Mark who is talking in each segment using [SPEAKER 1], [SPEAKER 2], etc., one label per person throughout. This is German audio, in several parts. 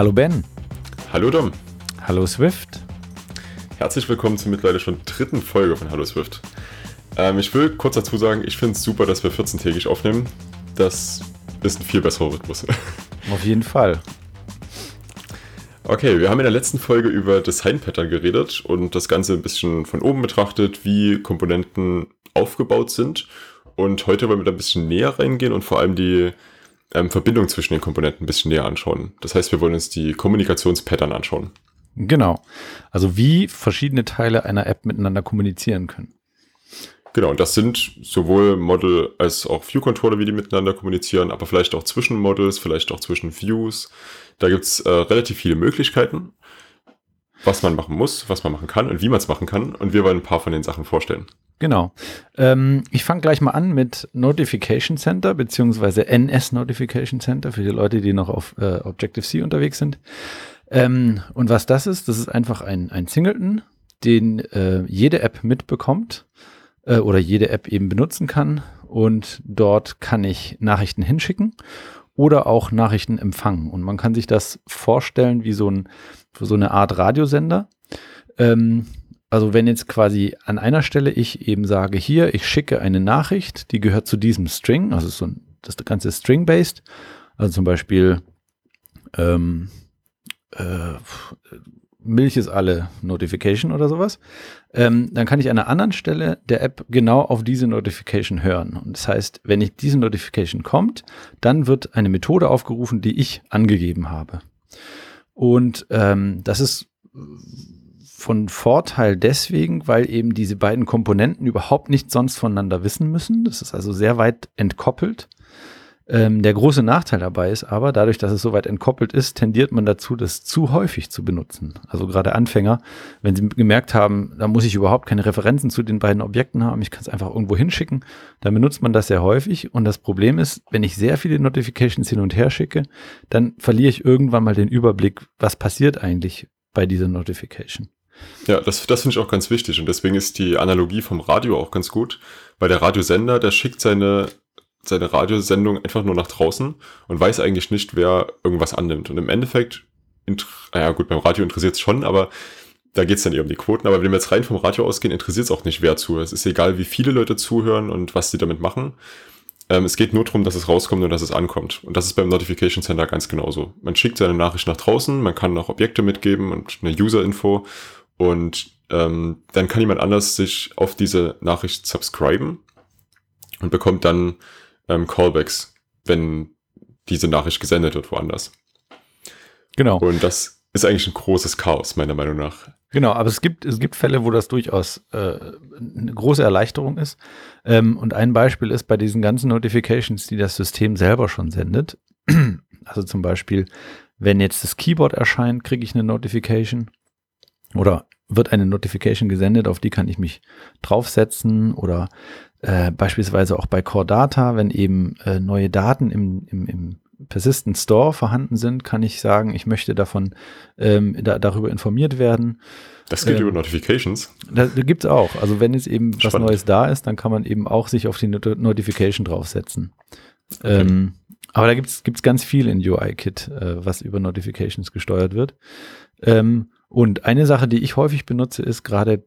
[SPEAKER 1] Hallo Ben.
[SPEAKER 2] Hallo Dom.
[SPEAKER 1] Hallo Swift.
[SPEAKER 2] Herzlich willkommen zur mittlerweile schon dritten Folge von Hallo Swift. Ähm, ich will kurz dazu sagen, ich finde es super, dass wir 14-tägig aufnehmen. Das ist ein viel besserer Rhythmus.
[SPEAKER 1] Auf jeden Fall.
[SPEAKER 2] Okay, wir haben in der letzten Folge über Design-Pattern geredet und das Ganze ein bisschen von oben betrachtet, wie Komponenten aufgebaut sind. Und heute wollen wir da ein bisschen näher reingehen und vor allem die ähm, Verbindung zwischen den Komponenten ein bisschen näher anschauen. Das heißt, wir wollen uns die Kommunikationspattern anschauen.
[SPEAKER 1] Genau. Also wie verschiedene Teile einer App miteinander kommunizieren können.
[SPEAKER 2] Genau, und das sind sowohl Model als auch View-Controller, wie die miteinander kommunizieren, aber vielleicht auch zwischen Models, vielleicht auch zwischen Views. Da gibt's äh, relativ viele Möglichkeiten, was man machen muss, was man machen kann und wie man es machen kann. Und wir wollen ein paar von den Sachen vorstellen.
[SPEAKER 1] Genau. Ähm, ich fange gleich mal an mit Notification Center beziehungsweise NS Notification Center für die Leute, die noch auf äh, Objective-C unterwegs sind. Ähm, und was das ist, das ist einfach ein, ein Singleton, den äh, jede App mitbekommt äh, oder jede App eben benutzen kann. Und dort kann ich Nachrichten hinschicken oder auch Nachrichten empfangen. Und man kann sich das vorstellen wie so, ein, so eine Art Radiosender. Ähm, also wenn jetzt quasi an einer Stelle ich eben sage, hier, ich schicke eine Nachricht, die gehört zu diesem String, also so ein, das ganze String-based, also zum Beispiel ähm, äh, Milch ist alle Notification oder sowas, ähm, dann kann ich an einer anderen Stelle der App genau auf diese Notification hören. Und das heißt, wenn ich diese Notification kommt, dann wird eine Methode aufgerufen, die ich angegeben habe. Und ähm, das ist von Vorteil deswegen, weil eben diese beiden Komponenten überhaupt nichts sonst voneinander wissen müssen. Das ist also sehr weit entkoppelt. Ähm, der große Nachteil dabei ist aber, dadurch, dass es so weit entkoppelt ist, tendiert man dazu, das zu häufig zu benutzen. Also gerade Anfänger, wenn sie gemerkt haben, da muss ich überhaupt keine Referenzen zu den beiden Objekten haben, ich kann es einfach irgendwo hinschicken, dann benutzt man das sehr häufig. Und das Problem ist, wenn ich sehr viele Notifications hin und her schicke, dann verliere ich irgendwann mal den Überblick, was passiert eigentlich bei dieser Notification.
[SPEAKER 2] Ja, das, das finde ich auch ganz wichtig und deswegen ist die Analogie vom Radio auch ganz gut, weil der Radiosender, der schickt seine, seine Radiosendung einfach nur nach draußen und weiß eigentlich nicht, wer irgendwas annimmt. Und im Endeffekt, naja gut, beim Radio interessiert es schon, aber da geht es dann eher um die Quoten. Aber wenn wir jetzt rein vom Radio ausgehen, interessiert es auch nicht, wer zuhört. Es ist egal, wie viele Leute zuhören und was sie damit machen. Ähm, es geht nur darum, dass es rauskommt und dass es ankommt. Und das ist beim Notification Center ganz genauso. Man schickt seine Nachricht nach draußen, man kann noch Objekte mitgeben und eine User-Info und ähm, dann kann jemand anders sich auf diese Nachricht subscriben und bekommt dann ähm, Callbacks, wenn diese Nachricht gesendet wird woanders.
[SPEAKER 1] Genau.
[SPEAKER 2] Und das ist eigentlich ein großes Chaos, meiner Meinung nach.
[SPEAKER 1] Genau, aber es gibt, es gibt Fälle, wo das durchaus äh, eine große Erleichterung ist. Ähm, und ein Beispiel ist bei diesen ganzen Notifications, die das System selber schon sendet. Also zum Beispiel, wenn jetzt das Keyboard erscheint, kriege ich eine Notification oder wird eine Notification gesendet, auf die kann ich mich draufsetzen oder äh, beispielsweise auch bei Core Data, wenn eben äh, neue Daten im, im, im Persistent Store vorhanden sind, kann ich sagen, ich möchte davon ähm, da, darüber informiert werden.
[SPEAKER 2] Das geht ähm, über Notifications.
[SPEAKER 1] Da, da gibt es auch. Also wenn jetzt eben Spannend. was Neues da ist, dann kann man eben auch sich auf die Not Notification draufsetzen. Okay. Ähm, aber da gibt es ganz viel in UIKit, äh, was über Notifications gesteuert wird. Ähm, und eine Sache, die ich häufig benutze, ist gerade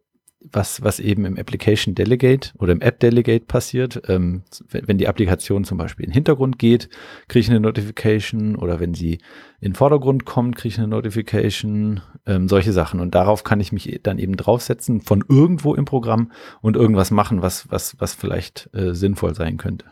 [SPEAKER 1] was, was eben im Application Delegate oder im App Delegate passiert. Ähm, wenn die Applikation zum Beispiel in den Hintergrund geht, kriege ich eine Notification oder wenn sie in den Vordergrund kommt, kriege ich eine Notification, ähm, solche Sachen. Und darauf kann ich mich dann eben draufsetzen von irgendwo im Programm und irgendwas machen, was, was, was vielleicht äh, sinnvoll sein könnte.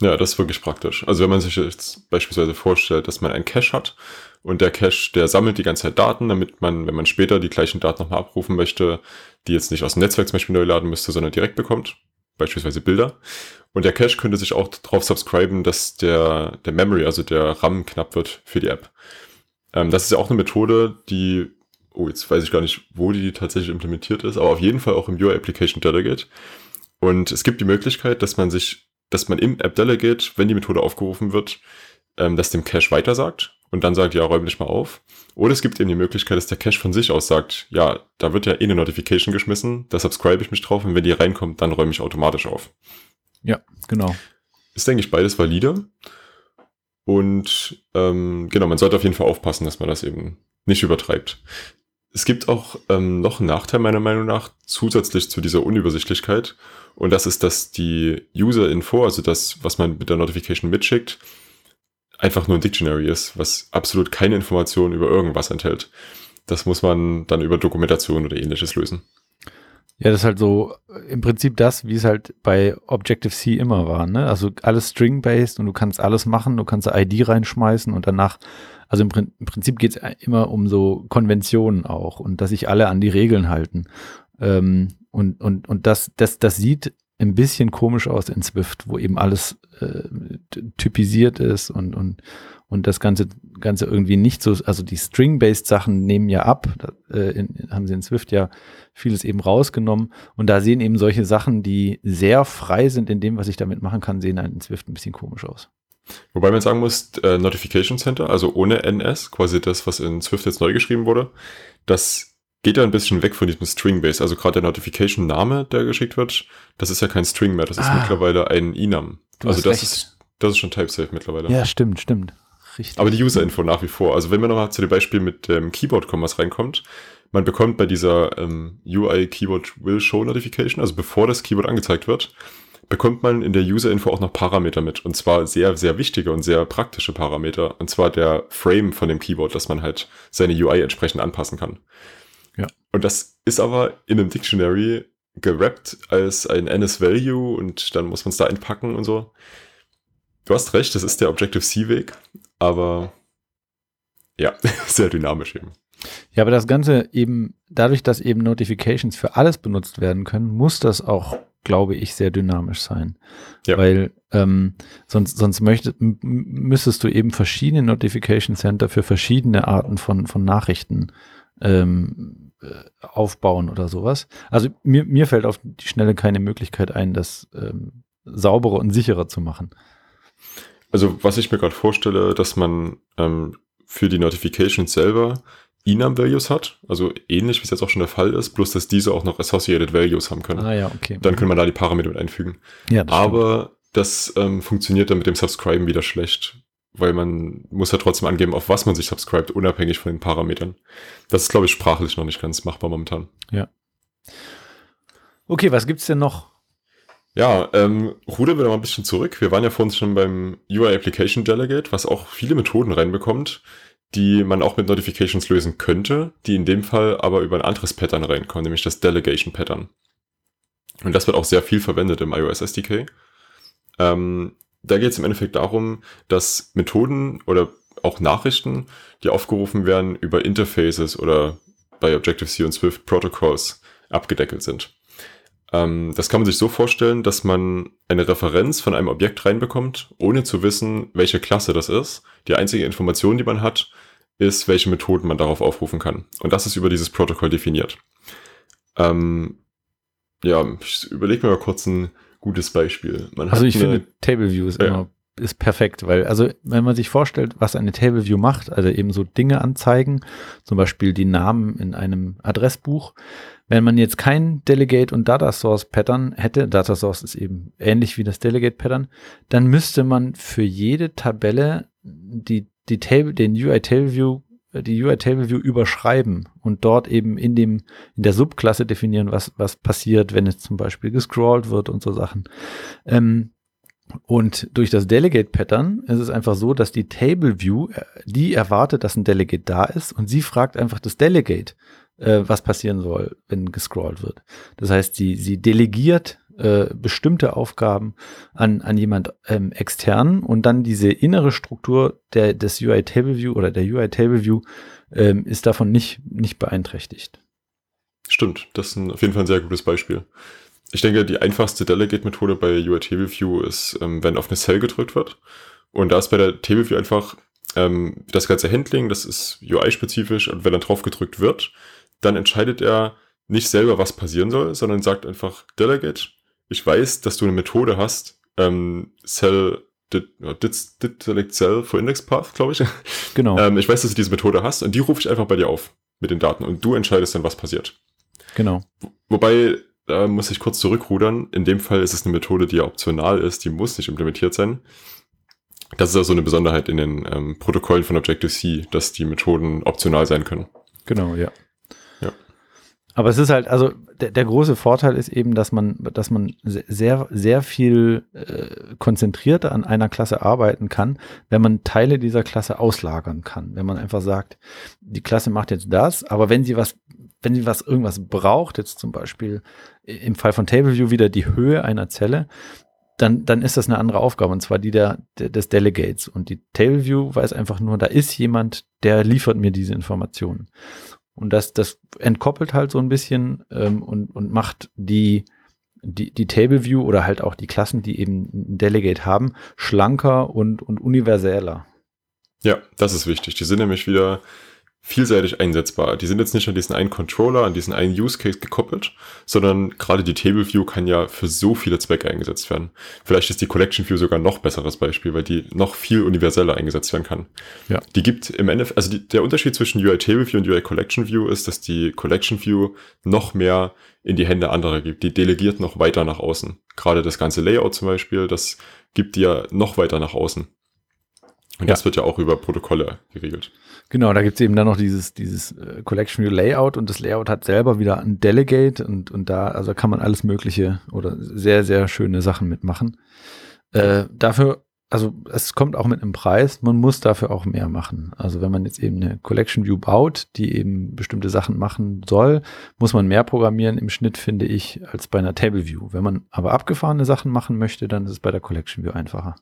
[SPEAKER 2] Ja, das ist wirklich praktisch. Also wenn man sich jetzt beispielsweise vorstellt, dass man einen Cache hat und der Cache, der sammelt die ganze Zeit Daten, damit man, wenn man später die gleichen Daten nochmal abrufen möchte, die jetzt nicht aus dem Netzwerk zum Beispiel neu laden müsste, sondern direkt bekommt, beispielsweise Bilder. Und der Cache könnte sich auch darauf subscriben, dass der, der Memory, also der RAM knapp wird für die App. Ähm, das ist ja auch eine Methode, die, oh, jetzt weiß ich gar nicht, wo die tatsächlich implementiert ist, aber auf jeden Fall auch im UI Application Delegate. Und es gibt die Möglichkeit, dass man sich dass man im App Delegate, wenn die Methode aufgerufen wird, ähm, das dem Cache weitersagt und dann sagt, ja, räum dich mal auf. Oder es gibt eben die Möglichkeit, dass der Cache von sich aus sagt, ja, da wird ja eh eine Notification geschmissen, da subscribe ich mich drauf und wenn die reinkommt, dann räume ich automatisch auf.
[SPEAKER 1] Ja, genau.
[SPEAKER 2] Ist, denke ich, beides valide. Und ähm, genau, man sollte auf jeden Fall aufpassen, dass man das eben nicht übertreibt. Es gibt auch ähm, noch einen Nachteil meiner Meinung nach zusätzlich zu dieser Unübersichtlichkeit. Und das ist, dass die User-Info, also das, was man mit der Notification mitschickt, einfach nur ein Dictionary ist, was absolut keine Informationen über irgendwas enthält. Das muss man dann über Dokumentation oder ähnliches lösen.
[SPEAKER 1] Ja, das ist halt so äh, im Prinzip das, wie es halt bei Objective-C immer war. Ne? Also alles string-based und du kannst alles machen, du kannst eine ID reinschmeißen und danach, also im, im Prinzip geht es immer um so Konventionen auch und dass sich alle an die Regeln halten. Ähm, und und, und das, das, das sieht ein bisschen komisch aus in Swift, wo eben alles äh, typisiert ist und, und, und das Ganze, Ganze irgendwie nicht so, also die String-based Sachen nehmen ja ab, äh, in, haben sie in Swift ja vieles eben rausgenommen und da sehen eben solche Sachen, die sehr frei sind in dem, was ich damit machen kann, sehen in Swift ein bisschen komisch aus.
[SPEAKER 2] Wobei man sagen muss, äh, Notification Center, also ohne NS, quasi das, was in Swift jetzt neu geschrieben wurde, das geht ja ein bisschen weg von diesem String-Base. Also gerade der Notification-Name, der geschickt wird, das ist ja kein String mehr, das ist ah, mittlerweile ein Enum. Also das ist, das ist schon Type-Safe mittlerweile.
[SPEAKER 1] Ja, stimmt, stimmt.
[SPEAKER 2] Richtig. Aber die User-Info nach wie vor. Also wenn man nochmal zu dem Beispiel mit dem Keyboard kommen, was reinkommt, man bekommt bei dieser ähm, UI Keyboard Will Show Notification, also bevor das Keyboard angezeigt wird, bekommt man in der User-Info auch noch Parameter mit. Und zwar sehr, sehr wichtige und sehr praktische Parameter. Und zwar der Frame von dem Keyboard, dass man halt seine UI entsprechend anpassen kann. Ja. Und das ist aber in einem Dictionary gerappt als ein NS-Value und dann muss man es da einpacken und so. Du hast recht, das ist der Objective-C-Weg, aber ja, sehr dynamisch eben.
[SPEAKER 1] Ja, aber das Ganze eben, dadurch, dass eben Notifications für alles benutzt werden können, muss das auch, glaube ich, sehr dynamisch sein. Ja. Weil ähm, sonst, sonst möchtest, müsstest du eben verschiedene Notification Center für verschiedene Arten von, von Nachrichten ähm, äh, aufbauen oder sowas. Also mir, mir fällt auf die Schnelle keine Möglichkeit ein, das ähm, sauberer und sicherer zu machen.
[SPEAKER 2] Also was ich mir gerade vorstelle, dass man ähm, für die Notifications selber Enum-Values hat, also ähnlich wie es jetzt auch schon der Fall ist, bloß dass diese auch noch Associated Values haben können.
[SPEAKER 1] Ah ja, okay.
[SPEAKER 2] Dann können wir da die Parameter mit einfügen. Ja, das Aber stimmt. das ähm, funktioniert dann mit dem Subscriben wieder schlecht, weil man muss ja trotzdem angeben, auf was man sich subscribt, unabhängig von den Parametern. Das ist, glaube ich, sprachlich noch nicht ganz machbar momentan.
[SPEAKER 1] Ja. Okay, was gibt's denn noch?
[SPEAKER 2] Ja, ähm, rudern wir noch ein bisschen zurück. Wir waren ja vorhin schon beim UI Application Delegate, was auch viele Methoden reinbekommt, die man auch mit Notifications lösen könnte, die in dem Fall aber über ein anderes Pattern reinkommen, nämlich das Delegation Pattern. Und das wird auch sehr viel verwendet im iOS SDK. Ähm, da geht es im Endeffekt darum, dass Methoden oder auch Nachrichten, die aufgerufen werden, über Interfaces oder bei Objective-C und Swift Protocols abgedeckelt sind. Ähm, das kann man sich so vorstellen, dass man eine Referenz von einem Objekt reinbekommt, ohne zu wissen, welche Klasse das ist. Die einzige Information, die man hat, ist, welche Methoden man darauf aufrufen kann. Und das ist über dieses Protokoll definiert. Ähm, ja, ich überlege mir mal kurz ein gutes Beispiel.
[SPEAKER 1] Man also ich eine, finde Table View ist ja. immer ist perfekt, weil also wenn man sich vorstellt, was eine Table View macht, also eben so Dinge anzeigen, zum Beispiel die Namen in einem Adressbuch, wenn man jetzt kein Delegate und Data Source Pattern hätte, Data Source ist eben ähnlich wie das Delegate Pattern, dann müsste man für jede Tabelle die, die Table, den UI Table View die UI Table View überschreiben und dort eben in dem, in der Subklasse definieren, was, was passiert, wenn es zum Beispiel gescrollt wird und so Sachen. Ähm, und durch das Delegate Pattern ist es einfach so, dass die Table View, äh, die erwartet, dass ein Delegate da ist und sie fragt einfach das Delegate, äh, was passieren soll, wenn gescrollt wird. Das heißt, sie, sie delegiert äh, bestimmte Aufgaben an, an jemand ähm, extern und dann diese innere Struktur der, des UI Table View oder der UI Table View ähm, ist davon nicht, nicht beeinträchtigt.
[SPEAKER 2] Stimmt, das ist ein, auf jeden Fall ein sehr gutes Beispiel. Ich denke, die einfachste Delegate-Methode bei UI Table View ist, ähm, wenn auf eine Cell gedrückt wird. Und da ist bei der Table View einfach ähm, das ganze Handling, das ist UI-spezifisch und wenn dann drauf gedrückt wird, dann entscheidet er nicht selber, was passieren soll, sondern sagt einfach Delegate ich weiß, dass du eine Methode hast, ähm, Cell did, did, did select Cell for Index Path, glaube ich. Genau. ähm, ich weiß, dass du diese Methode hast und die rufe ich einfach bei dir auf mit den Daten und du entscheidest dann, was passiert.
[SPEAKER 1] Genau.
[SPEAKER 2] Wobei, da muss ich kurz zurückrudern. In dem Fall ist es eine Methode, die ja optional ist, die muss nicht implementiert sein. Das ist also eine Besonderheit in den ähm, Protokollen von Objective-C, dass die Methoden optional sein können.
[SPEAKER 1] Genau, ja. Ja. Aber es ist halt, also der, der große Vorteil ist eben, dass man, dass man sehr, sehr viel äh, konzentrierter an einer Klasse arbeiten kann, wenn man Teile dieser Klasse auslagern kann. Wenn man einfach sagt, die Klasse macht jetzt das, aber wenn sie was, wenn sie was irgendwas braucht, jetzt zum Beispiel im Fall von TableView wieder die Höhe einer Zelle, dann, dann ist das eine andere Aufgabe, und zwar die der, der, des Delegates. Und die TableView weiß einfach nur, da ist jemand, der liefert mir diese Informationen. Und das, das entkoppelt halt so ein bisschen ähm, und, und macht die, die, die TableView oder halt auch die Klassen, die eben ein Delegate haben, schlanker und, und universeller.
[SPEAKER 2] Ja, das ist wichtig. Die sind nämlich wieder vielseitig einsetzbar. Die sind jetzt nicht an diesen einen Controller, an diesen einen Use Case gekoppelt, sondern gerade die Table View kann ja für so viele Zwecke eingesetzt werden. Vielleicht ist die Collection View sogar noch besseres Beispiel, weil die noch viel universeller eingesetzt werden kann. Ja. Die gibt im Endeffekt, also die, der Unterschied zwischen UI Table View und UI Collection View ist, dass die Collection View noch mehr in die Hände anderer gibt. Die delegiert noch weiter nach außen. Gerade das ganze Layout zum Beispiel, das gibt ja noch weiter nach außen. Und ja. das wird ja auch über Protokolle geregelt.
[SPEAKER 1] Genau, da gibt es eben dann noch dieses, dieses äh, Collection View Layout und das Layout hat selber wieder ein Delegate und, und da, also kann man alles Mögliche oder sehr, sehr schöne Sachen mitmachen. Äh, dafür, also es kommt auch mit einem Preis, man muss dafür auch mehr machen. Also wenn man jetzt eben eine Collection View baut, die eben bestimmte Sachen machen soll, muss man mehr programmieren im Schnitt, finde ich, als bei einer Table View. Wenn man aber abgefahrene Sachen machen möchte, dann ist es bei der Collection View einfacher.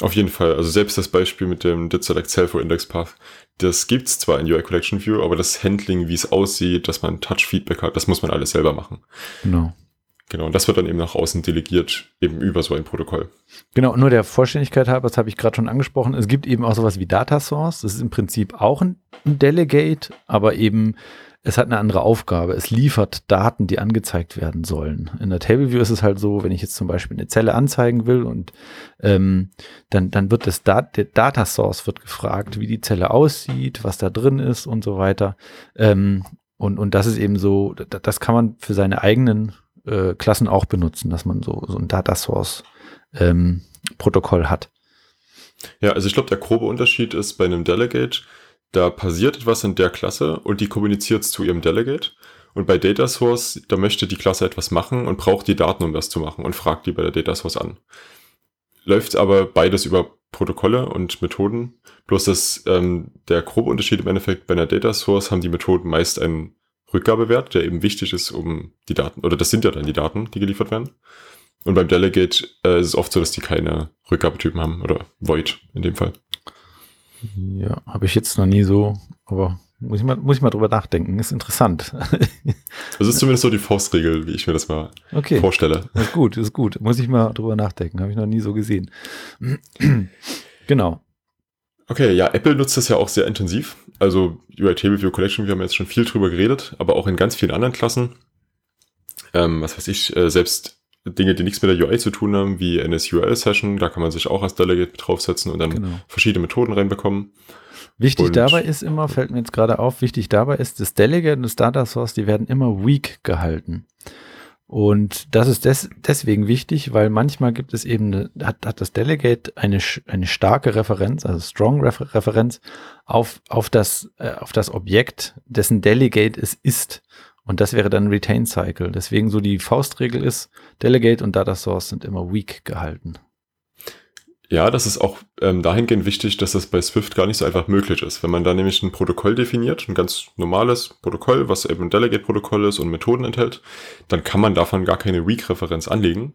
[SPEAKER 2] Auf jeden Fall. Also selbst das Beispiel mit dem Did Select Cell for Index Path, das gibt's zwar in UI Collection View, aber das Handling, wie es aussieht, dass man Touch-Feedback hat, das muss man alles selber machen.
[SPEAKER 1] Genau.
[SPEAKER 2] Genau, und das wird dann eben nach außen delegiert, eben über so ein Protokoll.
[SPEAKER 1] Genau, nur der Vollständigkeit halber, das habe ich gerade schon angesprochen, es gibt eben auch sowas wie Data Source, das ist im Prinzip auch ein Delegate, aber eben es hat eine andere Aufgabe. Es liefert Daten, die angezeigt werden sollen. In der Table View ist es halt so, wenn ich jetzt zum Beispiel eine Zelle anzeigen will und ähm, dann, dann wird das Dat der Data Source wird gefragt, wie die Zelle aussieht, was da drin ist und so weiter. Ähm, und, und das ist eben so, das kann man für seine eigenen äh, Klassen auch benutzen, dass man so, so ein Data Source ähm, Protokoll hat.
[SPEAKER 2] Ja, also ich glaube, der grobe Unterschied ist bei einem Delegate, da passiert etwas in der Klasse und die kommuniziert zu ihrem Delegate. Und bei Data Source, da möchte die Klasse etwas machen und braucht die Daten, um das zu machen und fragt die bei der Data Source an. Läuft aber beides über Protokolle und Methoden. Bloß dass ähm, der grobe Unterschied im Endeffekt bei einer Data Source haben die Methoden meist einen Rückgabewert, der eben wichtig ist, um die Daten, oder das sind ja dann die Daten, die geliefert werden. Und beim Delegate äh, ist es oft so, dass die keine Rückgabetypen haben oder Void in dem Fall.
[SPEAKER 1] Ja, habe ich jetzt noch nie so, aber muss ich mal, muss ich mal drüber nachdenken. Ist interessant.
[SPEAKER 2] Das ist zumindest so die Faustregel, wie ich mir das mal okay. vorstelle.
[SPEAKER 1] Ist gut, ist gut. Muss ich mal drüber nachdenken. Habe ich noch nie so gesehen. genau.
[SPEAKER 2] Okay, ja, Apple nutzt das ja auch sehr intensiv. Also UI Table View Collection, wir haben jetzt schon viel drüber geredet, aber auch in ganz vielen anderen Klassen. Ähm, was weiß ich, äh, selbst Dinge, die nichts mit der UI zu tun haben, wie NSURL-Session, da kann man sich auch als Delegate draufsetzen und dann genau. verschiedene Methoden reinbekommen.
[SPEAKER 1] Wichtig und dabei ist immer, fällt mir jetzt gerade auf, wichtig dabei ist, das Delegate und das Data Source, die werden immer weak gehalten. Und das ist des, deswegen wichtig, weil manchmal gibt es eben, eine, hat, hat das Delegate eine, eine starke Referenz, also strong Refer Referenz auf, auf, das, äh, auf das Objekt, dessen Delegate es ist. Und das wäre dann Retain Cycle. Deswegen so die Faustregel ist, Delegate und Data Source sind immer weak gehalten.
[SPEAKER 2] Ja, das ist auch ähm, dahingehend wichtig, dass das bei Swift gar nicht so einfach möglich ist. Wenn man da nämlich ein Protokoll definiert, ein ganz normales Protokoll, was eben ein Delegate-Protokoll ist und Methoden enthält, dann kann man davon gar keine Weak-Referenz anlegen,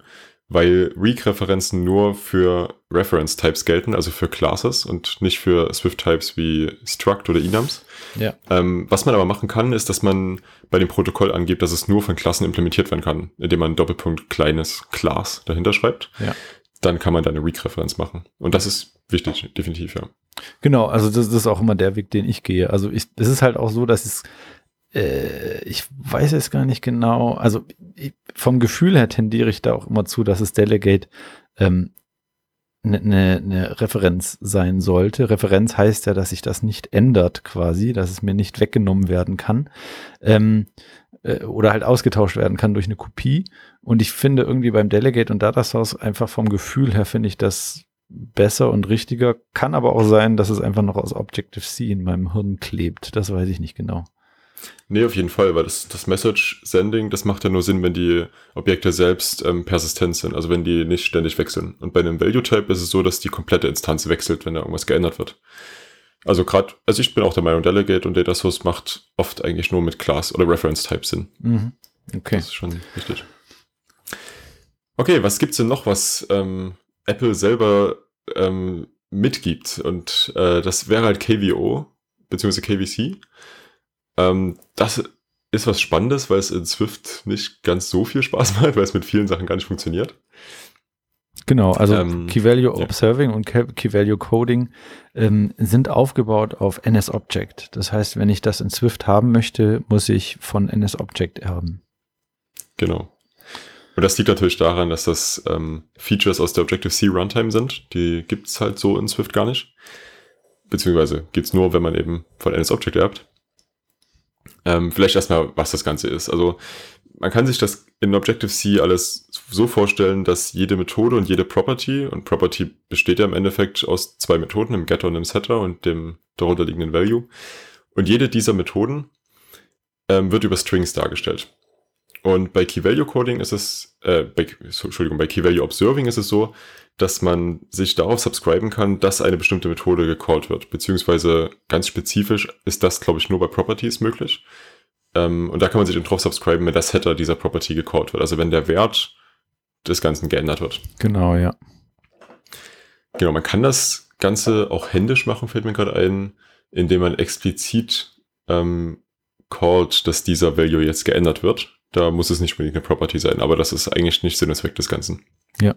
[SPEAKER 2] weil Weak-Referenzen nur für Reference-Types gelten, also für Classes und nicht für Swift-Types wie Struct oder Enums. Ja. Ähm, was man aber machen kann, ist, dass man bei dem Protokoll angibt, dass es nur von Klassen implementiert werden kann, indem man Doppelpunkt kleines Class dahinter schreibt. Ja. Dann kann man da eine Weak-Referenz machen. Und das ist wichtig, definitiv, ja.
[SPEAKER 1] Genau, also das, ist auch immer der Weg, den ich gehe. Also ich, es ist halt auch so, dass es äh, ich weiß es gar nicht genau. Also ich, vom Gefühl her tendiere ich da auch immer zu, dass es Delegate ähm, eine ne, ne Referenz sein sollte. Referenz heißt ja, dass sich das nicht ändert quasi, dass es mir nicht weggenommen werden kann ähm, äh, oder halt ausgetauscht werden kann durch eine Kopie. Und ich finde irgendwie beim Delegate und Data Source einfach vom Gefühl her finde ich das besser und richtiger. Kann aber auch sein, dass es einfach noch aus Objective-C in meinem Hirn klebt. Das weiß ich nicht genau.
[SPEAKER 2] Nee, auf jeden Fall, weil das, das Message-Sending, das macht ja nur Sinn, wenn die Objekte selbst ähm, persistent sind, also wenn die nicht ständig wechseln. Und bei einem Value-Type ist es so, dass die komplette Instanz wechselt, wenn da irgendwas geändert wird. Also gerade, also ich bin auch der Meinung, Delegate und Data Source macht oft eigentlich nur mit Class oder Reference-Type Sinn.
[SPEAKER 1] Mhm. Okay.
[SPEAKER 2] Das ist schon wichtig. Okay, was gibt's denn noch, was ähm, Apple selber ähm, mitgibt? Und äh, das wäre halt KVO, beziehungsweise KVC. Ähm, das ist was Spannendes, weil es in Swift nicht ganz so viel Spaß macht, weil es mit vielen Sachen gar nicht funktioniert.
[SPEAKER 1] Genau, also ähm, Key Value ja. Observing und Key Value Coding ähm, sind aufgebaut auf NS-Object. Das heißt, wenn ich das in Swift haben möchte, muss ich von NS-Object erben.
[SPEAKER 2] Genau. Und das liegt natürlich daran, dass das ähm, Features aus der Objective-C Runtime sind. Die gibt's halt so in Swift gar nicht. Beziehungsweise gibt's nur, wenn man eben von NS-Object erbt. Ähm, vielleicht erstmal, was das Ganze ist. Also man kann sich das in Objective-C alles so vorstellen, dass jede Methode und jede Property, und Property besteht ja im Endeffekt aus zwei Methoden, einem Getter und einem Setter und dem darunterliegenden Value. Und jede dieser Methoden ähm, wird über Strings dargestellt. Und bei Key Value Coding ist es, äh, bei, Entschuldigung, bei Key Value Observing ist es so, dass man sich darauf subscriben kann, dass eine bestimmte Methode gecallt wird. Beziehungsweise ganz spezifisch ist das, glaube ich, nur bei Properties möglich. Ähm, und da kann man sich dann drauf subscriben, wenn das Header dieser Property gecallt wird. Also wenn der Wert des Ganzen geändert wird.
[SPEAKER 1] Genau, ja.
[SPEAKER 2] Genau, man kann das Ganze auch händisch machen, fällt mir gerade ein, indem man explizit ähm, callt, dass dieser Value jetzt geändert wird. Da muss es nicht unbedingt eine Property sein, aber das ist eigentlich nicht Sinn und Zweck des Ganzen.
[SPEAKER 1] Ja.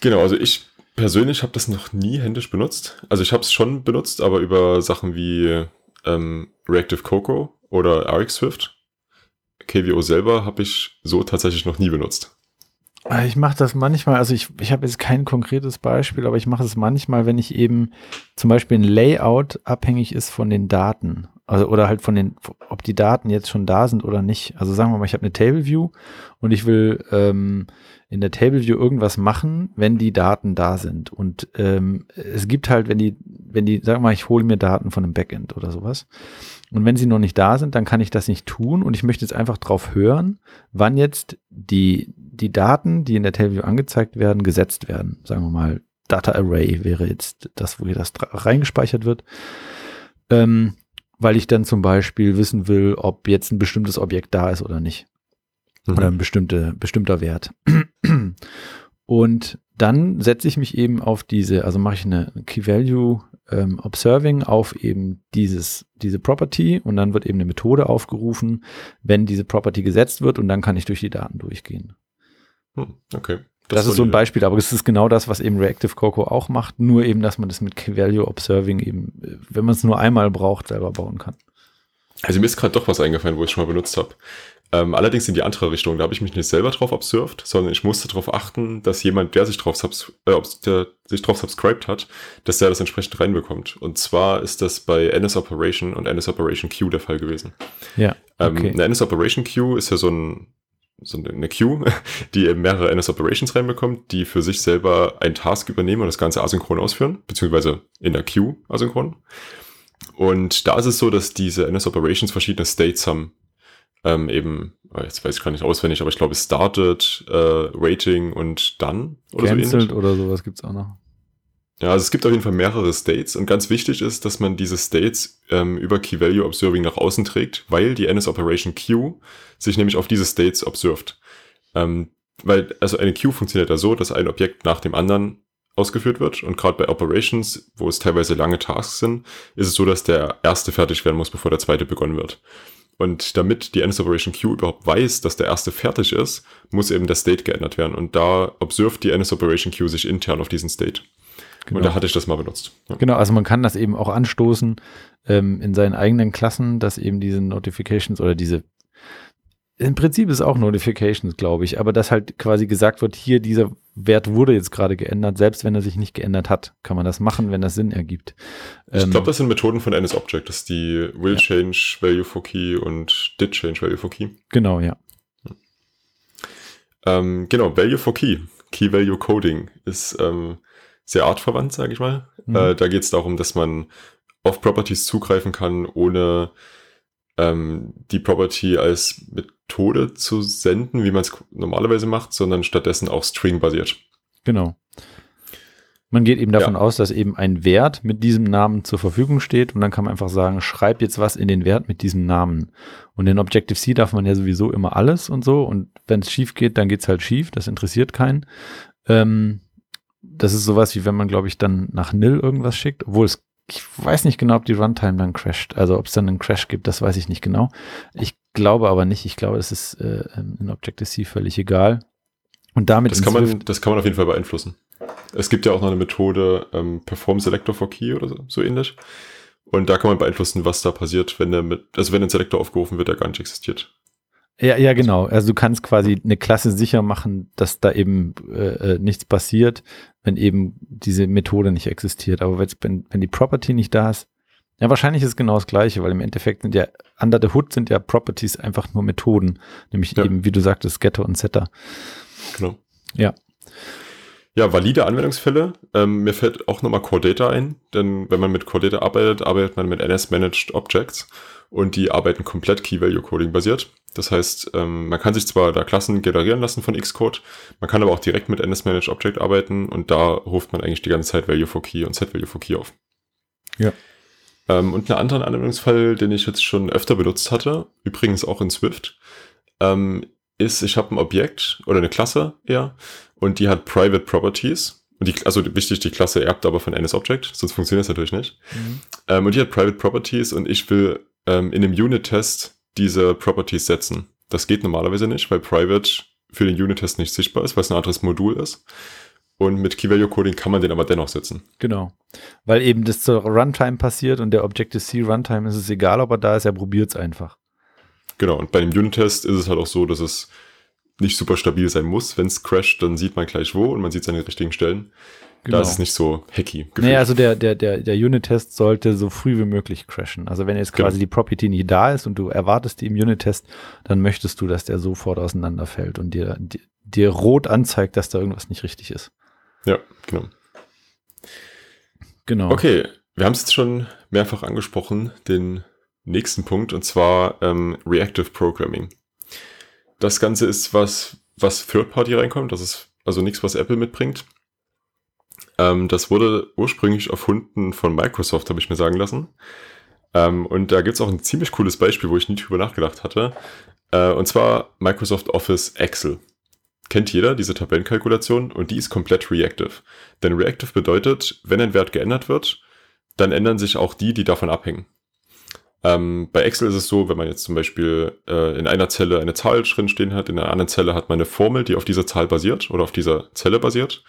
[SPEAKER 2] Genau, also ich persönlich habe das noch nie händisch benutzt. Also ich habe es schon benutzt, aber über Sachen wie ähm, Reactive Cocoa oder RX KVO selber habe ich so tatsächlich noch nie benutzt.
[SPEAKER 1] Ah, ich mache das manchmal, also ich, ich habe jetzt kein konkretes Beispiel, aber ich mache es manchmal, wenn ich eben zum Beispiel ein Layout abhängig ist von den Daten. Also, oder halt von den, ob die Daten jetzt schon da sind oder nicht. Also sagen wir mal, ich habe eine Table View und ich will ähm, in der Table View irgendwas machen, wenn die Daten da sind. Und ähm, es gibt halt, wenn die, wenn die, sagen wir mal, ich hole mir Daten von einem Backend oder sowas. Und wenn sie noch nicht da sind, dann kann ich das nicht tun. Und ich möchte jetzt einfach drauf hören, wann jetzt die, die Daten, die in der Table View angezeigt werden, gesetzt werden. Sagen wir mal, Data Array wäre jetzt das, wo hier das reingespeichert wird. Ähm, weil ich dann zum Beispiel wissen will, ob jetzt ein bestimmtes Objekt da ist oder nicht. Mhm. Oder ein bestimmte, bestimmter Wert. Und dann setze ich mich eben auf diese, also mache ich eine Key Value ähm, Observing auf eben dieses, diese Property und dann wird eben eine Methode aufgerufen, wenn diese Property gesetzt wird und dann kann ich durch die Daten durchgehen.
[SPEAKER 2] Hm, okay.
[SPEAKER 1] Das, das ist so ein Beispiel, aber es ist genau das, was eben Reactive Coco auch macht, nur eben, dass man das mit Value Observing eben, wenn man es nur einmal braucht, selber bauen kann.
[SPEAKER 2] Also mir ist gerade doch was eingefallen, wo ich es schon mal benutzt habe. Ähm, allerdings in die andere Richtung. Da habe ich mich nicht selber drauf observed, sondern ich musste darauf achten, dass jemand, der sich drauf, subs äh, der sich drauf subscribed hat, dass der das entsprechend reinbekommt. Und zwar ist das bei NS Operation und NS Operation Q der Fall gewesen.
[SPEAKER 1] Ja.
[SPEAKER 2] Ähm, okay. Ähm, eine NS Operation Queue ist ja so ein so eine Queue, die eben mehrere NS Operations reinbekommt, die für sich selber einen Task übernehmen und das Ganze asynchron ausführen, beziehungsweise in der Queue asynchron. Und da ist es so, dass diese NS Operations verschiedene States haben. Ähm, eben, oh, jetzt weiß ich gar nicht auswendig, aber ich glaube, started, äh, rating und done
[SPEAKER 1] oder Cancelled so oder sowas gibt's auch noch.
[SPEAKER 2] Ja, also es gibt auf jeden Fall mehrere States und ganz wichtig ist, dass man diese States ähm, über Key Value Observing nach außen trägt, weil die NS Operation Queue sich nämlich auf diese States observed. Ähm, weil, also eine Queue funktioniert ja so, dass ein Objekt nach dem anderen ausgeführt wird und gerade bei Operations, wo es teilweise lange Tasks sind, ist es so, dass der erste fertig werden muss, bevor der zweite begonnen wird. Und damit die NS Operation Queue überhaupt weiß, dass der erste fertig ist, muss eben der State geändert werden. Und da observed die NS Operation Queue sich intern auf diesen State. Genau. Und da hatte ich das mal benutzt.
[SPEAKER 1] Ja. Genau, also man kann das eben auch anstoßen ähm, in seinen eigenen Klassen, dass eben diese Notifications oder diese im Prinzip ist auch Notifications, glaube ich, aber dass halt quasi gesagt wird, hier dieser Wert wurde jetzt gerade geändert, selbst wenn er sich nicht geändert hat, kann man das machen, wenn das Sinn ergibt.
[SPEAKER 2] Ich ähm, glaube, das sind Methoden von NSObject, das ist die Will ja. Change Value for Key und Did Change Value for Key.
[SPEAKER 1] Genau, ja.
[SPEAKER 2] Ähm, genau, Value for Key. Key Value Coding ist ähm, sehr artverwandt, sage ich mal.
[SPEAKER 1] Mhm.
[SPEAKER 2] Äh, da geht es darum, dass man auf Properties zugreifen kann, ohne ähm, die Property als Methode zu senden, wie man es normalerweise macht, sondern stattdessen auch String-basiert.
[SPEAKER 1] Genau. Man geht eben davon
[SPEAKER 2] Ja.
[SPEAKER 1] aus, dass eben ein Wert mit diesem Namen zur Verfügung steht und dann kann man einfach sagen, schreib jetzt was in den Wert mit diesem Namen. Und in Objective-C darf man ja sowieso immer alles und so und wenn es schief geht, dann geht's halt schief, das interessiert keinen. Ähm, das ist sowas wie wenn man, glaube ich, dann nach Nil irgendwas schickt, obwohl es, ich weiß nicht genau, ob die Runtime dann crasht. Also ob es dann einen Crash gibt, das weiß ich nicht genau. Ich glaube aber nicht. Ich glaube, es ist äh, in Objective-C völlig egal. Und damit
[SPEAKER 2] Das kann, man, das kann man auf jeden Fall beeinflussen. Es gibt ja auch noch eine Methode, ähm, Perform Selector for Key oder so, so ähnlich. Und da kann man beeinflussen, was da passiert, wenn der mit, also wenn ein Selektor aufgerufen wird, der gar nicht existiert.
[SPEAKER 1] Ja, ja, genau. Also du kannst quasi eine Klasse sicher machen, dass da eben äh, äh, nichts passiert, wenn eben diese Methode nicht existiert. Aber wenn, wenn die Property nicht da ist, ja, wahrscheinlich ist es genau das Gleiche, weil im Endeffekt sind ja, under the hood sind ja Properties einfach nur Methoden. Nämlich
[SPEAKER 2] Ja.
[SPEAKER 1] eben, wie du sagtest, Getter und Setter.
[SPEAKER 2] Genau.
[SPEAKER 1] Ja.
[SPEAKER 2] Ja, valide Anwendungsfälle. Ähm, mir fällt auch nochmal Core Data ein, denn wenn man mit Core Data arbeitet, arbeitet man mit NS Managed Objects und die arbeiten komplett Key Value Coding basiert. Das heißt, ähm, man kann sich zwar da Klassen generieren lassen von Xcode, man kann aber auch direkt mit NS Managed Object arbeiten und da ruft man eigentlich die ganze Zeit Value for Key und Set Value for Key auf.
[SPEAKER 1] Ja.
[SPEAKER 2] Ähm, und einen anderen Anwendungsfall, den ich jetzt schon öfter benutzt hatte, übrigens auch in Swift, ähm, ist, ich habe ein Objekt oder eine Klasse eher und die hat Private Properties. Und die, also wichtig, die Klasse erbt aber von NS-Object, sonst funktioniert es natürlich nicht. Ähm, und die hat Private Properties und ich will ähm, in einem Unit-Test diese Properties setzen. Das geht normalerweise nicht, weil Private für den Unit-Test nicht sichtbar ist, weil es ein anderes Modul ist. Und mit Key-Value-Coding kann man den aber dennoch setzen.
[SPEAKER 1] Genau. Weil eben das zur Runtime passiert und der Objective-C Runtime ist es egal, ob er da ist, er probiert es einfach.
[SPEAKER 2] Genau, und bei dem Unit-Test ist es halt auch so, dass es nicht super stabil sein muss. Wenn es crasht, dann sieht man gleich wo und man sieht es an den richtigen Stellen. Da ist es nicht so hacky. gefühlt.
[SPEAKER 1] Nee, also der, der, der, der Unit-Test sollte so früh wie möglich crashen. Also wenn jetzt
[SPEAKER 2] Genau.
[SPEAKER 1] quasi die Property nicht da ist und du erwartest die im Unit-Test, dann möchtest du, dass der sofort auseinanderfällt und dir, dir, dir rot anzeigt, dass da irgendwas nicht richtig ist.
[SPEAKER 2] ja, genau.
[SPEAKER 1] Genau.
[SPEAKER 2] Okay, wir haben es jetzt schon mehrfach angesprochen, den nächsten Punkt, und zwar ähm, Reactive Programming. Das Ganze ist was, was Third-Party reinkommt, das ist also nichts, was Apple mitbringt. Ähm, das wurde ursprünglich erfunden von Microsoft, habe ich mir sagen lassen. Ähm, und da gibt's auch ein ziemlich cooles Beispiel, wo ich nie drüber nachgedacht hatte. Äh, und zwar Microsoft Office Excel. Kennt jeder diese Tabellenkalkulation und die ist komplett reactive. Denn reactive bedeutet, wenn ein Wert geändert wird, dann ändern sich auch die, die davon abhängen. Ähm, bei Excel ist es so, wenn man jetzt zum Beispiel äh, in einer Zelle eine Zahl drin stehen hat, in einer anderen Zelle hat man eine Formel, die auf dieser Zahl basiert oder auf dieser Zelle basiert,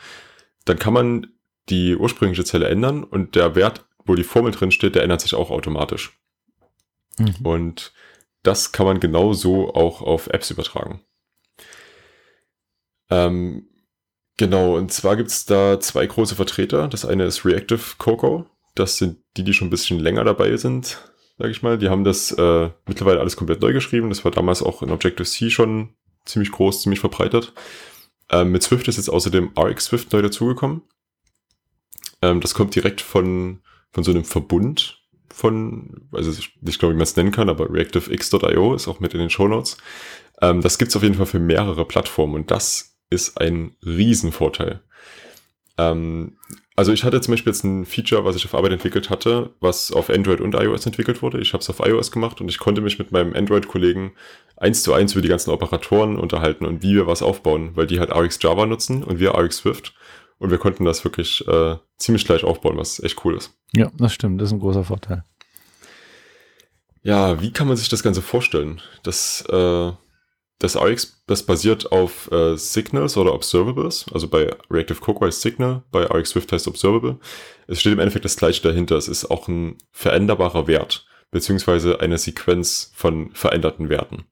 [SPEAKER 2] dann kann man die ursprüngliche Zelle ändern und der Wert, wo die Formel drin steht, der ändert sich auch automatisch.
[SPEAKER 1] Mhm.
[SPEAKER 2] Und das kann man genauso auch auf Apps übertragen. Ähm, genau, und zwar gibt es da zwei große Vertreter. Das eine ist Reactive Cocoa. Das sind die, die schon ein bisschen länger dabei sind, sage ich mal. Die haben das äh, mittlerweile alles komplett neu geschrieben. Das war damals auch in Objective-C schon ziemlich groß, ziemlich verbreitet. Ähm, mit Swift ist jetzt außerdem RX Swift neu dazugekommen. Ähm, das kommt direkt von, von so einem Verbund von, also ich nicht glaube, wie man es nennen kann, aber ReactiveX.io ist auch mit in den Shownotes. Ähm, das gibt's auf jeden Fall für mehrere Plattformen und das ist ein Riesenvorteil. Ähm, also ich hatte zum Beispiel jetzt ein Feature, was ich auf Arbeit entwickelt hatte, was auf Android und iOS entwickelt wurde. Ich habe es auf iOS gemacht und ich konnte mich mit meinem Android-Kollegen eins zu eins über die ganzen Operatoren unterhalten und wie wir was aufbauen, weil die halt RX Java nutzen und wir RX Swift. Und wir konnten das wirklich äh, ziemlich gleich aufbauen, was echt cool ist.
[SPEAKER 1] Ja, das stimmt. Das ist ein großer Vorteil.
[SPEAKER 2] Ja, wie kann man sich das Ganze vorstellen? Das, äh, das RX, das basiert auf äh, Signals oder Observables. Also bei Reactive Cocoa heißt Signal, bei RX Swift heißt Observable. Es steht im Endeffekt das gleiche dahinter. Es ist auch ein veränderbarer Wert, beziehungsweise eine Sequenz von veränderten Werten.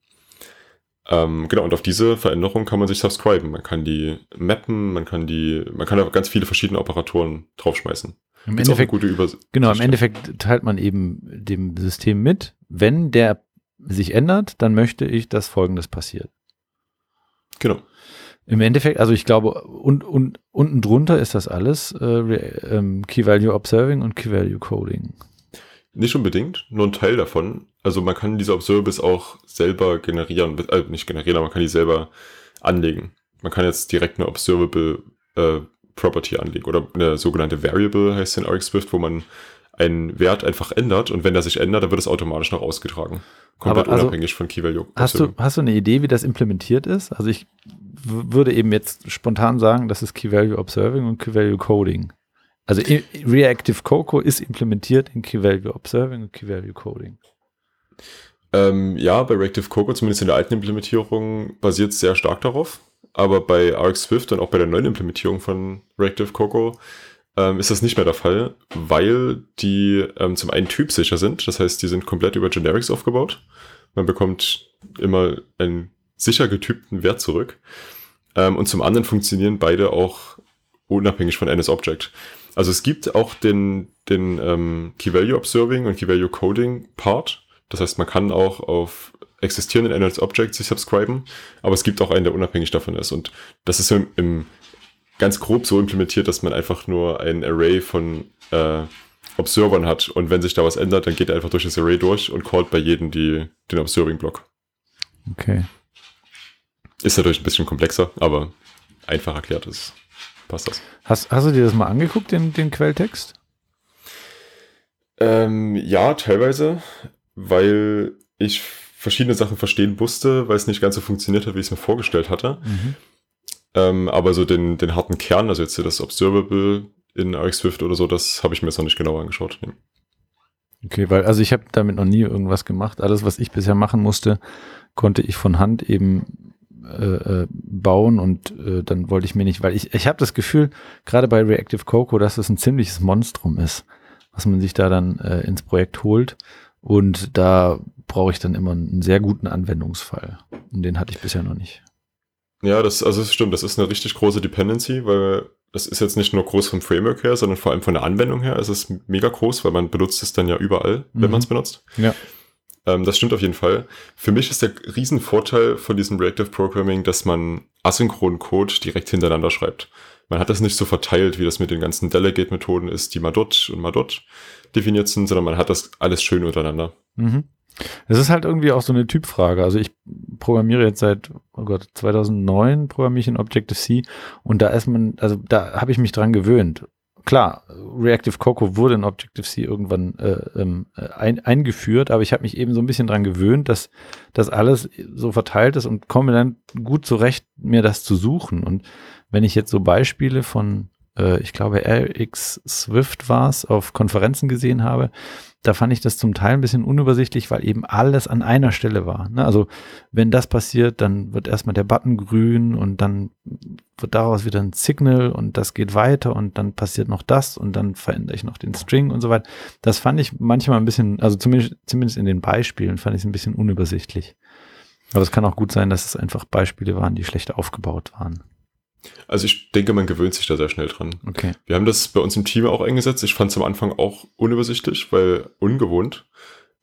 [SPEAKER 2] Ähm, genau, und auf diese Veränderung kann man sich subscriben. Man kann die mappen, man kann die, man kann da ganz viele verschiedene Operatoren draufschmeißen.
[SPEAKER 1] Im
[SPEAKER 2] Gibt's
[SPEAKER 1] Endeffekt,
[SPEAKER 2] gute
[SPEAKER 1] genau, im. Endeffekt teilt man eben dem System mit, wenn der sich ändert, dann möchte ich, dass folgendes passiert.
[SPEAKER 2] Genau.
[SPEAKER 1] Im Endeffekt, also ich glaube, und, und, unten drunter ist das alles äh, ähm, Key Value Observing und Key Value Coding.
[SPEAKER 2] Nicht unbedingt, nur ein Teil davon. Also man kann diese Observables auch selber generieren, äh, nicht generieren, aber man kann die selber anlegen. Man kann jetzt direkt eine Observable äh, Property anlegen oder eine sogenannte Variable heißt in RX Swift, wo man einen Wert einfach ändert und wenn der sich ändert, dann wird es automatisch noch ausgetragen. Komplett
[SPEAKER 1] also,
[SPEAKER 2] unabhängig von Key Value.
[SPEAKER 1] Hast du, hast du eine Idee, wie das implementiert ist? Also ich würde eben jetzt spontan sagen, das ist Key Value Observing und Key Value Coding. Also Reactive Coco ist implementiert in Key Value Observing und Key Value Coding.
[SPEAKER 2] Ähm, ja, bei Reactive Coco, zumindest in der alten Implementierung, basiert es sehr stark darauf. Aber bei RX Swift und auch bei der neuen Implementierung von Reactive Coco ähm, ist das nicht mehr der Fall, weil die ähm, zum einen typsicher sind. Das heißt, die sind komplett über Generics aufgebaut. Man bekommt immer einen sicher getypten Wert zurück. Ähm, und zum anderen funktionieren beide auch unabhängig von NSObject. Also es gibt auch den, den ähm, Key Value Observing und Key Value Coding Part. Das heißt, man kann auch auf existierenden NSObjects sich subscriben, aber es gibt auch einen, der unabhängig davon ist. Und das ist im, im ganz grob so implementiert, dass man einfach nur ein Array von äh, Observern hat und wenn sich da was ändert, dann geht er einfach durch das Array durch und callt bei jedem die, den Observing-Block.
[SPEAKER 1] Okay.
[SPEAKER 2] Ist natürlich ein bisschen komplexer, aber einfach erklärt ist. Passt das.
[SPEAKER 1] Hast, hast du dir das mal angeguckt, den, den Quelltext?
[SPEAKER 2] Ähm, ja, teilweise, weil ich verschiedene Sachen verstehen musste, weil es nicht ganz so funktioniert hat, wie ich es mir vorgestellt hatte. Mhm. Ähm, aber so den, den harten Kern, also jetzt das Observable in Swift oder so, das habe ich mir jetzt noch nicht genauer angeschaut. Nee.
[SPEAKER 1] Okay, weil also ich habe damit noch nie irgendwas gemacht. Alles, was ich bisher machen musste, konnte ich von Hand eben äh, äh bauen und äh, dann wollte ich mir nicht, weil ich, ich habe das Gefühl, gerade bei Reactive Coco, dass es ein ziemliches Monstrum ist, was man sich da dann äh, ins Projekt holt. Und da brauche ich dann immer einen sehr guten Anwendungsfall. Und den hatte ich bisher noch nicht.
[SPEAKER 2] Ja, das, also das stimmt, das ist eine richtig große Dependency, weil das ist jetzt nicht nur groß vom Framework her, sondern vor allem von der Anwendung her. Es ist mega groß, weil man benutzt es dann ja überall, wenn mhm. man es benutzt.
[SPEAKER 1] Ja.
[SPEAKER 2] Ähm, das stimmt auf jeden Fall. Für mich ist der Riesenvorteil von diesem Reactive Programming, dass man asynchronen Code direkt hintereinander schreibt. Man hat das nicht so verteilt, wie das mit den ganzen Delegate-Methoden ist, die mal dort und mal dort definiert sind, sondern man hat das alles schön untereinander.
[SPEAKER 1] Mhm. Es ist halt irgendwie auch so eine Typfrage. Also ich programmiere jetzt seit, oh Gott, 2009 programmiere ich in Objective-C und da ist man, also da habe ich mich dran gewöhnt. Klar, Reactive Coco wurde in Objective-C irgendwann äh, ähm, ein, eingeführt, aber ich habe mich eben so ein bisschen dran gewöhnt, dass das alles so verteilt ist und komme dann gut zurecht, mir das zu suchen. Und wenn ich jetzt so Beispiele von, äh, ich glaube, RX Swift war es, auf Konferenzen gesehen habe, da fand ich das zum Teil ein bisschen unübersichtlich, weil eben alles an einer Stelle war. Ne? Also wenn das passiert, dann wird erstmal der Button grün und dann wird daraus wieder ein Signal und das geht weiter und dann passiert noch das und dann verändere ich noch den String und so weiter. Das fand ich manchmal ein bisschen, also zumindest, zumindest in den Beispielen fand ich es ein bisschen unübersichtlich. Aber es kann auch gut sein, dass es einfach Beispiele waren, die schlecht aufgebaut waren.
[SPEAKER 2] Also ich denke, man gewöhnt sich da sehr schnell dran.
[SPEAKER 1] Okay.
[SPEAKER 2] Wir haben das bei uns im Team auch eingesetzt. Ich fand es am Anfang auch unübersichtlich, weil ungewohnt.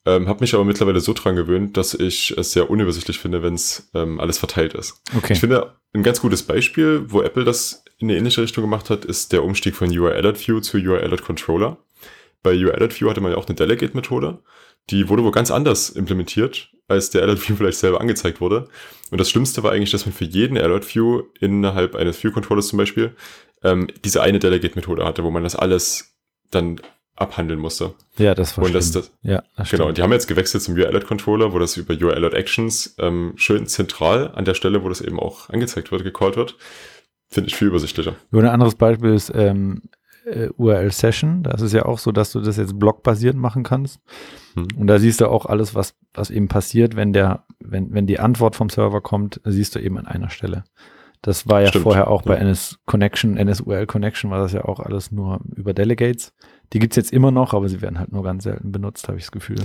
[SPEAKER 2] Ähm, habe mich aber mittlerweile so dran gewöhnt, dass ich es sehr unübersichtlich finde, wenn es ähm, alles verteilt ist.
[SPEAKER 1] Okay.
[SPEAKER 2] Ich finde, ein ganz gutes Beispiel, wo Apple das in eine ähnliche Richtung gemacht hat, ist der Umstieg von UI-Edit-View zu UI-Edit-Controller. Bei UI-Edit-View hatte man ja auch eine Delegate-Methode. Die wurde wohl ganz anders implementiert als der Alert View vielleicht selber angezeigt wurde. Und das Schlimmste war eigentlich, dass man für jeden Alert View innerhalb eines View Controllers zum Beispiel ähm, diese eine Delegate-Methode hatte, wo man das alles dann abhandeln musste.
[SPEAKER 1] Ja, das war
[SPEAKER 2] und das, das,
[SPEAKER 1] Ja,
[SPEAKER 2] das Genau, und die haben jetzt gewechselt zum UI-Alert-Controller, wo das über UI-Alert-Actions ähm, schön zentral an der Stelle, wo das eben auch angezeigt wird, gecallt wird. Finde ich viel übersichtlicher.
[SPEAKER 1] Ein anderes Beispiel ist ähm, äh, URL-Session. Da ist es ja auch so, dass du das jetzt blockbasiert machen kannst. Hm. Und da siehst du auch alles, was, was eben passiert, wenn der, wenn, wenn die Antwort vom Server kommt, siehst du eben an einer Stelle. Das war ja Stimmt. vorher auch bei ja. NS Connection, NSURL Connection war das ja auch alles nur über Delegates. Die gibt's jetzt immer noch, aber sie werden halt nur ganz selten benutzt, habe ich das Gefühl.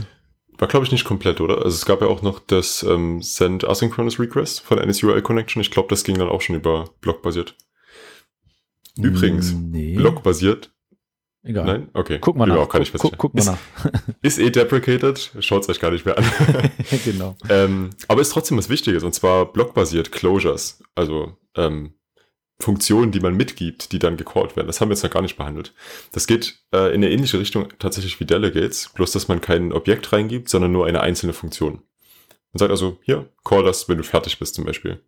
[SPEAKER 2] War, glaube ich, nicht komplett, oder? Also es gab ja auch noch das ähm, Send Asynchronous Request von NSURL Connection. Ich glaube, das ging dann auch schon über blockbasiert. Übrigens, nee. blockbasiert.
[SPEAKER 1] Egal.
[SPEAKER 2] Nein? Okay.
[SPEAKER 1] Guck mal
[SPEAKER 2] nach.
[SPEAKER 1] Auch
[SPEAKER 2] kann guck,
[SPEAKER 1] guck, guck mal nach.
[SPEAKER 2] ist eh deprecated. Schaut es euch gar nicht mehr an.
[SPEAKER 1] genau.
[SPEAKER 2] Ähm, aber ist trotzdem was Wichtiges. Und zwar blockbasiert Closures. Also ähm, Funktionen, die man mitgibt, die dann gecallt werden. Das haben wir jetzt noch gar nicht behandelt. Das geht äh, in eine ähnliche Richtung tatsächlich wie Delegates, bloß dass man kein Objekt reingibt, sondern nur eine einzelne Funktion. Man sagt also, hier, call das, wenn du fertig bist zum Beispiel.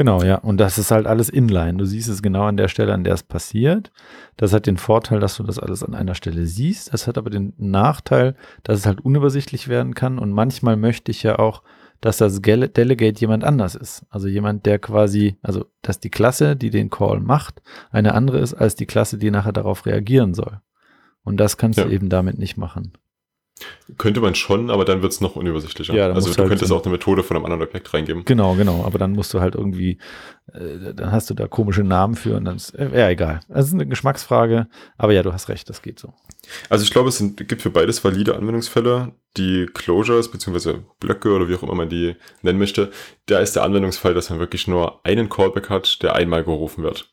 [SPEAKER 1] Genau, ja. Und das ist halt alles inline. Du siehst es genau an der Stelle, an der es passiert. Das hat den Vorteil, dass du das alles an einer Stelle siehst. Das hat aber den Nachteil, dass es halt unübersichtlich werden kann. Und manchmal möchte ich ja auch, dass das Delegate jemand anders ist. Also jemand, der quasi, also dass die Klasse, die den Call macht, eine andere ist als die Klasse, die nachher darauf reagieren soll. Und das kannst ja. du eben damit nicht machen.
[SPEAKER 2] Könnte man schon, aber dann wird es noch unübersichtlicher. Ja, also du halt könntest auch eine Methode von einem anderen Objekt reingeben.
[SPEAKER 1] Genau, genau. Aber dann musst du halt irgendwie, äh, dann hast du da komische Namen für und dann ist, äh, ja egal. Das ist eine Geschmacksfrage, aber ja, du hast recht, das geht so.
[SPEAKER 2] Also ich glaube, es sind, gibt für beides valide Anwendungsfälle. Die Closures beziehungsweise Blöcke oder wie auch immer man die nennen möchte, da ist der Anwendungsfall, dass man wirklich nur einen Callback hat, der einmal gerufen wird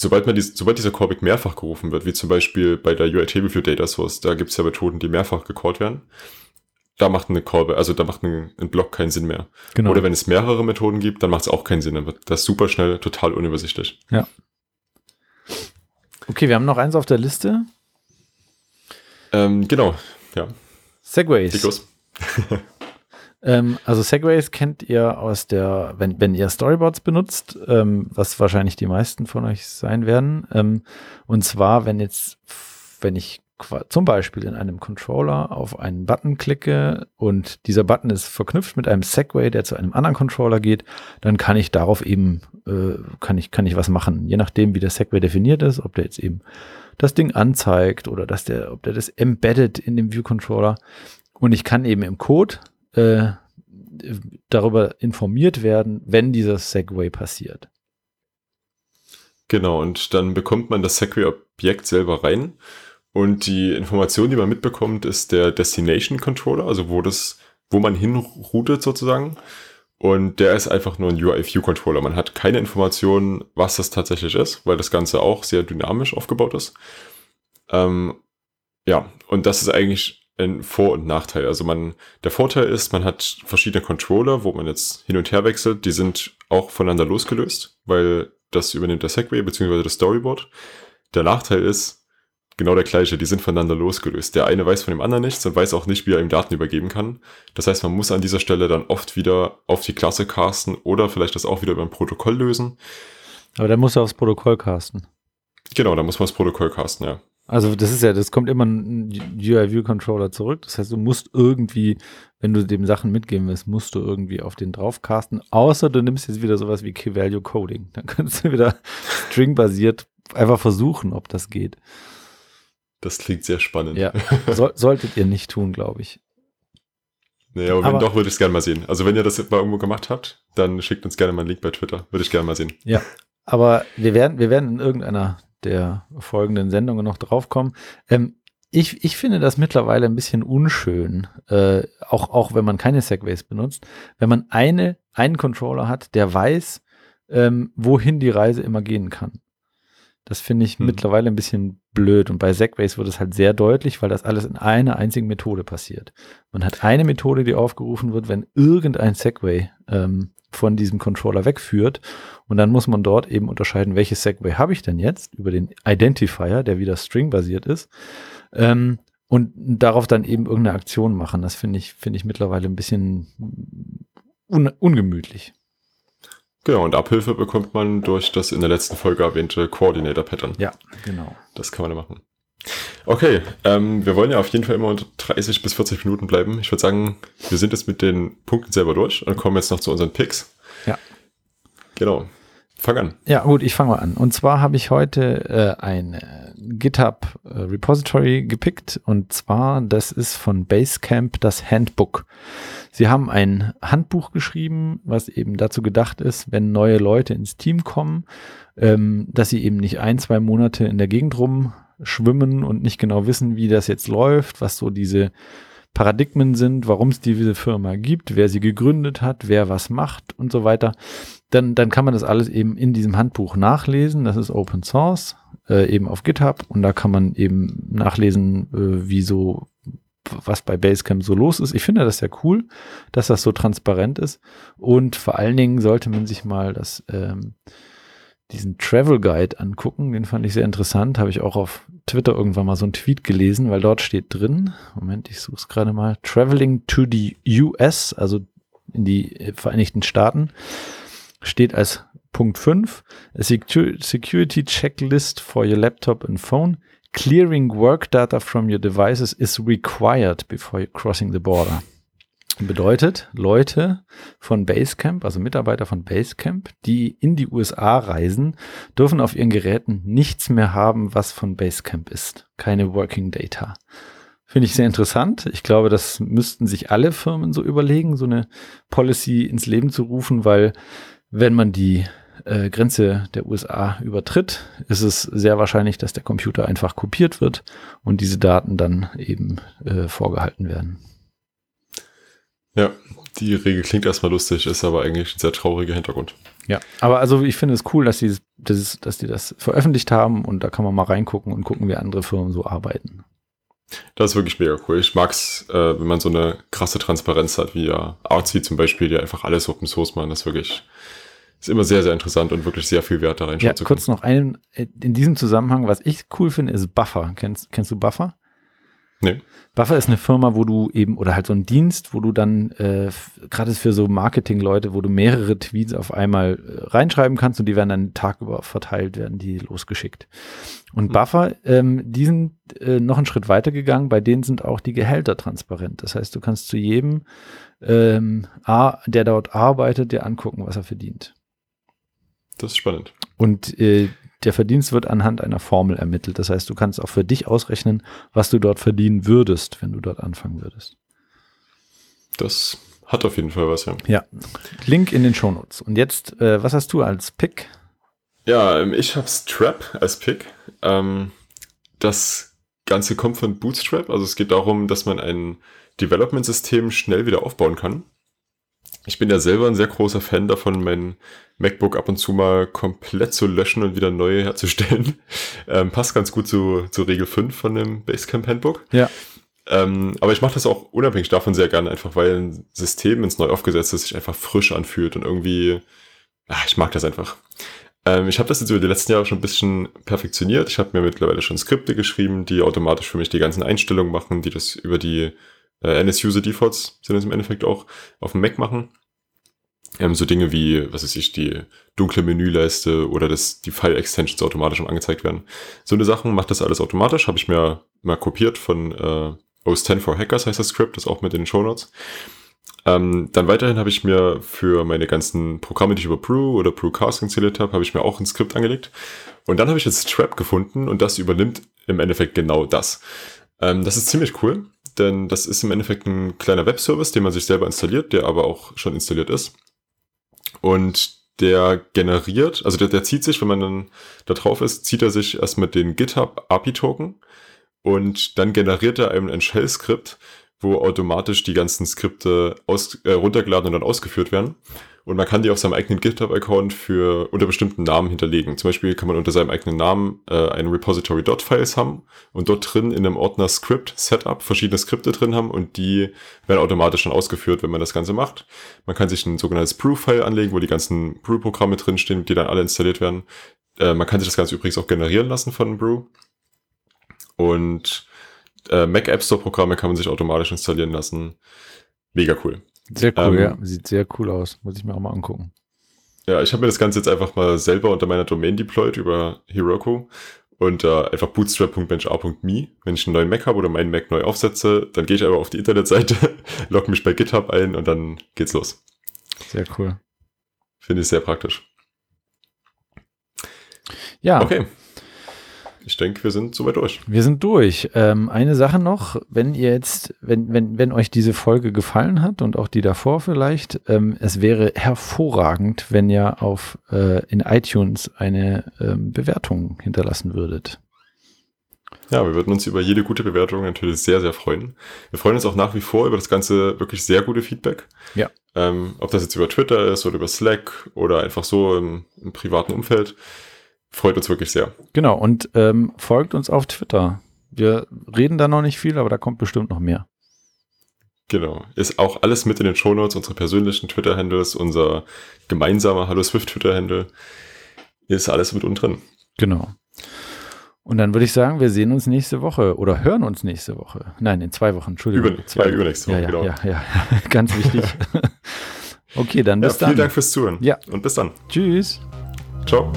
[SPEAKER 2] sobald man dies, sobald dieser Callback mehrfach gerufen wird, wie zum Beispiel bei der UI Tableview Data Source, da gibt es ja Methoden, die mehrfach gecallt werden. Da macht eine Callback, also da macht ein, ein Block keinen Sinn mehr. Genau. Oder wenn es mehrere Methoden gibt, dann macht es auch keinen Sinn. Dann wird das super schnell total unübersichtlich.
[SPEAKER 1] Ja. Okay, wir haben noch eins auf der Liste.
[SPEAKER 2] Ähm, genau, ja.
[SPEAKER 1] Segways. Ähm, also Segways kennt ihr aus der, wenn, wenn ihr Storyboards benutzt, ähm, was wahrscheinlich die meisten von euch sein werden. Ähm, und zwar, wenn jetzt, wenn ich zum Beispiel in einem Controller auf einen Button klicke und dieser Button ist verknüpft mit einem Segway, der zu einem anderen Controller geht, dann kann ich darauf eben, äh, kann ich, kann ich was machen. Je nachdem, wie der Segway definiert ist, ob der jetzt eben das Ding anzeigt oder dass der, ob der das embedded in dem View Controller. Und ich kann eben im Code äh, darüber informiert werden, wenn dieses Segway passiert.
[SPEAKER 2] Genau, und dann bekommt man das Segway-Objekt selber rein. Und die Information, die man mitbekommt, ist der Destination Controller, also wo das, wo man hinroutet sozusagen. Und der ist einfach nur ein UI-View-Controller. Man hat keine Informationen, was das tatsächlich ist, weil das Ganze auch sehr dynamisch aufgebaut ist. Ähm, ja, und das ist eigentlich ein Vor- und Nachteil. Also man, der Vorteil ist, man hat verschiedene Controller, wo man jetzt hin und her wechselt, die sind auch voneinander losgelöst, weil das übernimmt der Segway bzw. das Storyboard. Der Nachteil ist genau der gleiche, die sind voneinander losgelöst. Der eine weiß von dem anderen nichts und weiß auch nicht, wie er ihm Daten übergeben kann. Das heißt, man muss an dieser Stelle dann oft wieder auf die Klasse casten oder vielleicht das auch wieder über ein Protokoll lösen.
[SPEAKER 1] Aber dann muss er aufs Protokoll casten.
[SPEAKER 2] Genau, da muss man das Protokoll casten, ja.
[SPEAKER 1] Also das ist ja, das kommt immer ein UI-View-Controller zurück. Das heißt, du musst irgendwie, wenn du dem Sachen mitgeben willst, musst du irgendwie auf den draufcasten. Außer du nimmst jetzt wieder sowas wie Key-Value Coding. Dann kannst du wieder string-basiert einfach versuchen, ob das geht.
[SPEAKER 2] Das klingt sehr spannend.
[SPEAKER 1] Ja, so, solltet ihr nicht tun, glaube ich.
[SPEAKER 2] Nee, aber, aber wenn doch, würde ich es gerne mal sehen. Also wenn ihr das mal irgendwo gemacht habt, dann schickt uns gerne mal einen Link bei Twitter. Würde ich gerne mal sehen.
[SPEAKER 1] Ja, aber wir werden, wir werden in irgendeiner der folgenden Sendungen noch draufkommen. Ähm, ich, ich finde das mittlerweile ein bisschen unschön, äh, auch, auch wenn man keine Segways benutzt, wenn man eine, einen Controller hat, der weiß, ähm, wohin die Reise immer gehen kann. Das finde ich hm. mittlerweile ein bisschen blöd. Und bei Segways wird es halt sehr deutlich, weil das alles in einer einzigen Methode passiert. Man hat eine Methode, die aufgerufen wird, wenn irgendein Segway ähm, von diesem Controller wegführt. Und dann muss man dort eben unterscheiden, welches Segway habe ich denn jetzt über den Identifier, der wieder string-basiert ist. Ähm, und darauf dann eben irgendeine Aktion machen. Das finde ich, finde ich mittlerweile ein bisschen un ungemütlich.
[SPEAKER 2] Genau, und Abhilfe bekommt man durch das in der letzten Folge erwähnte Coordinator-Pattern.
[SPEAKER 1] Ja, genau.
[SPEAKER 2] Das kann man da machen. Okay, ähm, wir wollen ja auf jeden Fall immer unter 30 bis 40 Minuten bleiben. Ich würde sagen, wir sind jetzt mit den Punkten selber durch und kommen jetzt noch zu unseren Picks.
[SPEAKER 1] Ja.
[SPEAKER 2] Genau. Fang an.
[SPEAKER 1] Ja, gut, ich fange mal an. Und zwar habe ich heute äh, ein äh, GitHub äh, Repository gepickt und zwar, das ist von Basecamp das Handbook. Sie haben ein Handbuch geschrieben, was eben dazu gedacht ist, wenn neue Leute ins Team kommen, ähm, dass sie eben nicht ein, zwei Monate in der Gegend rum schwimmen und nicht genau wissen, wie das jetzt läuft, was so diese Paradigmen sind, warum es diese Firma gibt, wer sie gegründet hat, wer was macht und so weiter, dann, dann kann man das alles eben in diesem Handbuch nachlesen. Das ist Open Source, äh, eben auf GitHub und da kann man eben nachlesen, äh, wie so was bei Basecamp so los ist. Ich finde das sehr cool, dass das so transparent ist. Und vor allen Dingen sollte man sich mal das, ähm, diesen Travel Guide angucken. Den fand ich sehr interessant. Habe ich auch auf Twitter irgendwann mal so einen Tweet gelesen, weil dort steht drin, Moment, ich suche es gerade mal, Traveling to the US, also in die Vereinigten Staaten, steht als Punkt 5, a security checklist for your laptop and phone. Clearing work data from your devices is required before crossing the border. Bedeutet, Leute von Basecamp, also Mitarbeiter von Basecamp, die in die USA reisen, dürfen auf ihren Geräten nichts mehr haben, was von Basecamp ist. Keine Working Data. Finde ich sehr interessant. Ich glaube, das müssten sich alle Firmen so überlegen, so eine Policy ins Leben zu rufen, weil wenn man die äh, Grenze der USA übertritt, ist es sehr wahrscheinlich, dass der Computer einfach kopiert wird und diese Daten dann eben äh, vorgehalten werden.
[SPEAKER 2] Ja, die Regel klingt erstmal lustig, ist aber eigentlich ein sehr trauriger Hintergrund.
[SPEAKER 1] Ja, aber also ich finde es cool, dass die das, dass die das veröffentlicht haben und da kann man mal reingucken und gucken, wie andere Firmen so arbeiten.
[SPEAKER 2] Das ist wirklich mega cool. Ich mag es, äh, wenn man so eine krasse Transparenz hat, wie ja Artsy zum Beispiel, die einfach alles Open Source machen. Das ist wirklich ist immer sehr, sehr interessant und wirklich sehr viel Wert da reinschauen
[SPEAKER 1] ja, zu können. Kurz noch einen, äh, in diesem Zusammenhang, was ich cool finde, ist Buffer. Kennst, kennst du Buffer?
[SPEAKER 2] Nee.
[SPEAKER 1] Buffer ist eine Firma, wo du eben, oder halt so ein Dienst, wo du dann, äh, gerade für so Marketing-Leute, wo du mehrere Tweets auf einmal äh, reinschreiben kannst und die werden dann Tag über verteilt, werden die losgeschickt. Und mhm. Buffer, ähm, die sind äh, noch einen Schritt weiter gegangen, bei denen sind auch die Gehälter transparent. Das heißt, du kannst zu jedem, ähm, A, der dort arbeitet, dir angucken, was er verdient.
[SPEAKER 2] Das ist spannend.
[SPEAKER 1] Und äh, der Verdienst wird anhand einer Formel ermittelt. Das heißt, du kannst auch für dich ausrechnen, was du dort verdienen würdest, wenn du dort anfangen würdest.
[SPEAKER 2] Das hat auf jeden Fall was, ja.
[SPEAKER 1] Ja. Link in den Shownotes. Und jetzt, äh, was hast du als Pick?
[SPEAKER 2] Ja, ähm, ich habe Strap als Pick. Ähm, das Ganze kommt von Bootstrap. Also es geht darum, dass man ein Development-System schnell wieder aufbauen kann. Ich bin ja selber ein sehr großer Fan davon, mein MacBook ab und zu mal komplett zu löschen und wieder neu herzustellen. Ähm, passt ganz gut zu, zu Regel 5 von dem Basecamp Handbook.
[SPEAKER 1] Ja.
[SPEAKER 2] Ähm, aber ich mache das auch unabhängig davon sehr gerne, einfach weil ein System, wenn es neu aufgesetzt ist, sich einfach frisch anfühlt und irgendwie, ach, ich mag das einfach. Ähm, ich habe das jetzt über die letzten Jahre schon ein bisschen perfektioniert. Ich habe mir mittlerweile schon Skripte geschrieben, die automatisch für mich die ganzen Einstellungen machen, die das über die äh, NS-User Defaults sind es im Endeffekt auch auf dem Mac machen. Ähm, so Dinge wie, was weiß ich, die dunkle Menüleiste oder dass die File-Extensions automatisch angezeigt werden. So eine Sachen macht das alles automatisch, habe ich mir mal kopiert von äh, OS 10 for Hackers heißt das Script, das auch mit den Show Notes. Ähm, dann weiterhin habe ich mir für meine ganzen Programme, die ich über Brew oder Brewcast installiert habe, habe ich mir auch ein Skript angelegt. Und dann habe ich jetzt Trap gefunden und das übernimmt im Endeffekt genau das. Ähm, das ist ziemlich cool, denn das ist im Endeffekt ein kleiner Webservice, den man sich selber installiert, der aber auch schon installiert ist. Und der generiert, also der, der zieht sich, wenn man dann da drauf ist, zieht er sich erst mit den GitHub API-Token und dann generiert er einem ein Shell-Skript, wo automatisch die ganzen Skripte aus, äh, runtergeladen und dann ausgeführt werden. Und man kann die auf seinem eigenen GitHub-Account für unter bestimmten Namen hinterlegen. Zum Beispiel kann man unter seinem eigenen Namen äh, ein Repository.files haben und dort drin in einem Ordner Script Setup verschiedene Skripte drin haben und die werden automatisch dann ausgeführt, wenn man das Ganze macht. Man kann sich ein sogenanntes Brew-File anlegen, wo die ganzen Brew-Programme drinstehen, die dann alle installiert werden. Äh, man kann sich das Ganze übrigens auch generieren lassen von Brew. Und äh, Mac App Store Programme kann man sich automatisch installieren lassen. Mega cool.
[SPEAKER 1] Sehr cool, ähm, ja. Sieht sehr cool aus. Muss ich mir auch mal angucken.
[SPEAKER 2] Ja, ich habe mir das Ganze jetzt einfach mal selber unter meiner Domain deployed über Heroku und äh, einfach bootstrap.benchar.me. Wenn ich einen neuen Mac habe oder meinen Mac neu aufsetze, dann gehe ich einfach auf die Internetseite, logge mich bei GitHub ein und dann geht's los.
[SPEAKER 1] Sehr cool.
[SPEAKER 2] Finde ich sehr praktisch.
[SPEAKER 1] Ja.
[SPEAKER 2] Okay ich denke, wir sind soweit durch.
[SPEAKER 1] Wir sind durch. Ähm, eine Sache noch, wenn ihr jetzt, wenn, wenn, wenn euch diese Folge gefallen hat und auch die davor vielleicht, ähm, es wäre hervorragend, wenn ihr auf äh, in iTunes eine ähm, Bewertung hinterlassen würdet.
[SPEAKER 2] Ja, wir würden uns über jede gute Bewertung natürlich sehr, sehr freuen. Wir freuen uns auch nach wie vor über das ganze wirklich sehr gute Feedback.
[SPEAKER 1] Ja.
[SPEAKER 2] Ähm, ob das jetzt über Twitter ist oder über Slack oder einfach so im, im privaten Umfeld. Freut uns wirklich sehr.
[SPEAKER 1] Genau, und ähm, folgt uns auf Twitter. Wir reden da noch nicht viel, aber da kommt bestimmt noch mehr.
[SPEAKER 2] Genau. Ist auch alles mit in den Shownotes, unsere persönlichen Twitter-Handles, unser gemeinsamer Hallo Swift Twitter-Handle. Ist alles mit unten drin.
[SPEAKER 1] Genau. Und dann würde ich sagen, wir sehen uns nächste Woche oder hören uns nächste Woche. Nein, in zwei Wochen, Entschuldigung.
[SPEAKER 2] Über,
[SPEAKER 1] zwei
[SPEAKER 2] ja, übernächste Woche,
[SPEAKER 1] ja, ja,
[SPEAKER 2] genau.
[SPEAKER 1] Ja, ja, ganz wichtig. okay, dann
[SPEAKER 2] Ja,
[SPEAKER 1] bis
[SPEAKER 2] vielen
[SPEAKER 1] dann.
[SPEAKER 2] Dank fürs Zuhören.
[SPEAKER 1] Ja.
[SPEAKER 2] Und bis dann.
[SPEAKER 1] Tschüss.
[SPEAKER 2] Ciao.